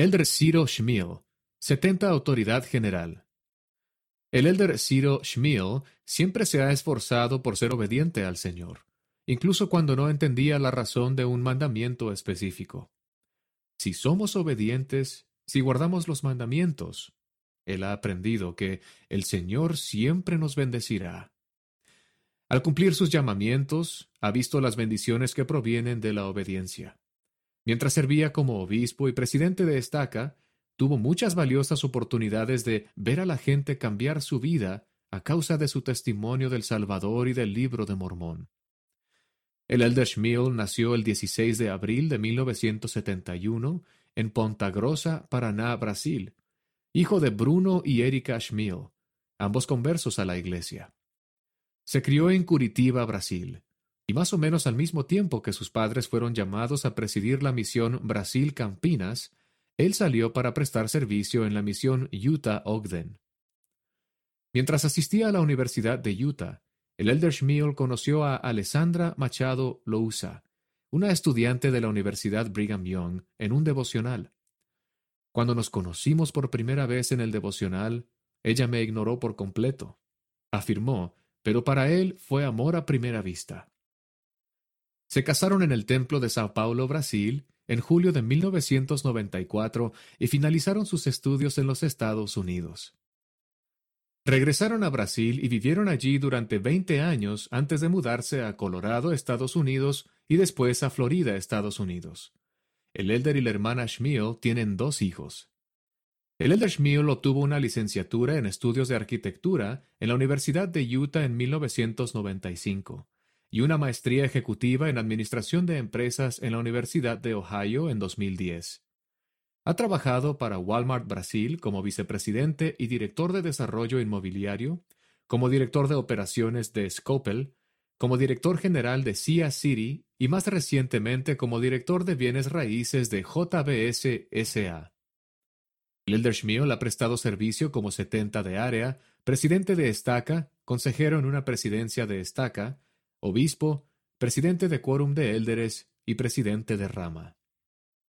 Elder Ciro Schmiel, 70 Autoridad General. El elder Ciro Schmiel siempre se ha esforzado por ser obediente al Señor, incluso cuando no entendía la razón de un mandamiento específico. Si somos obedientes, si guardamos los mandamientos, él ha aprendido que el Señor siempre nos bendecirá. Al cumplir sus llamamientos, ha visto las bendiciones que provienen de la obediencia. Mientras servía como obispo y presidente de estaca, tuvo muchas valiosas oportunidades de ver a la gente cambiar su vida a causa de su testimonio del Salvador y del libro de Mormón. El elder Schmiel nació el 16 de abril de 1971 en Ponta Grossa, Paraná, Brasil, hijo de Bruno y Erika Schmiel, ambos conversos a la iglesia. Se crió en Curitiba, Brasil, y más o menos al mismo tiempo que sus padres fueron llamados a presidir la misión Brasil Campinas, él salió para prestar servicio en la misión Utah Ogden. Mientras asistía a la Universidad de Utah, el elder Schmiel conoció a Alessandra Machado Lousa, una estudiante de la Universidad Brigham Young, en un devocional. Cuando nos conocimos por primera vez en el devocional, ella me ignoró por completo, afirmó, pero para él fue amor a primera vista. Se casaron en el Templo de Sao Paulo, Brasil, en julio de 1994 y finalizaron sus estudios en los Estados Unidos. Regresaron a Brasil y vivieron allí durante 20 años antes de mudarse a Colorado, Estados Unidos, y después a Florida, Estados Unidos. El elder y la hermana Schmiel tienen dos hijos. El elder Schmiel obtuvo una licenciatura en estudios de arquitectura en la Universidad de Utah en 1995 y una maestría ejecutiva en administración de empresas en la Universidad de Ohio en 2010. Ha trabajado para Walmart Brasil como vicepresidente y director de desarrollo inmobiliario, como director de operaciones de Scopel, como director general de CIA City y más recientemente como director de bienes raíces de JBS SA. Schmiel ha prestado servicio como 70 de área, presidente de estaca, consejero en una presidencia de estaca, obispo, presidente de quórum de élderes y presidente de rama.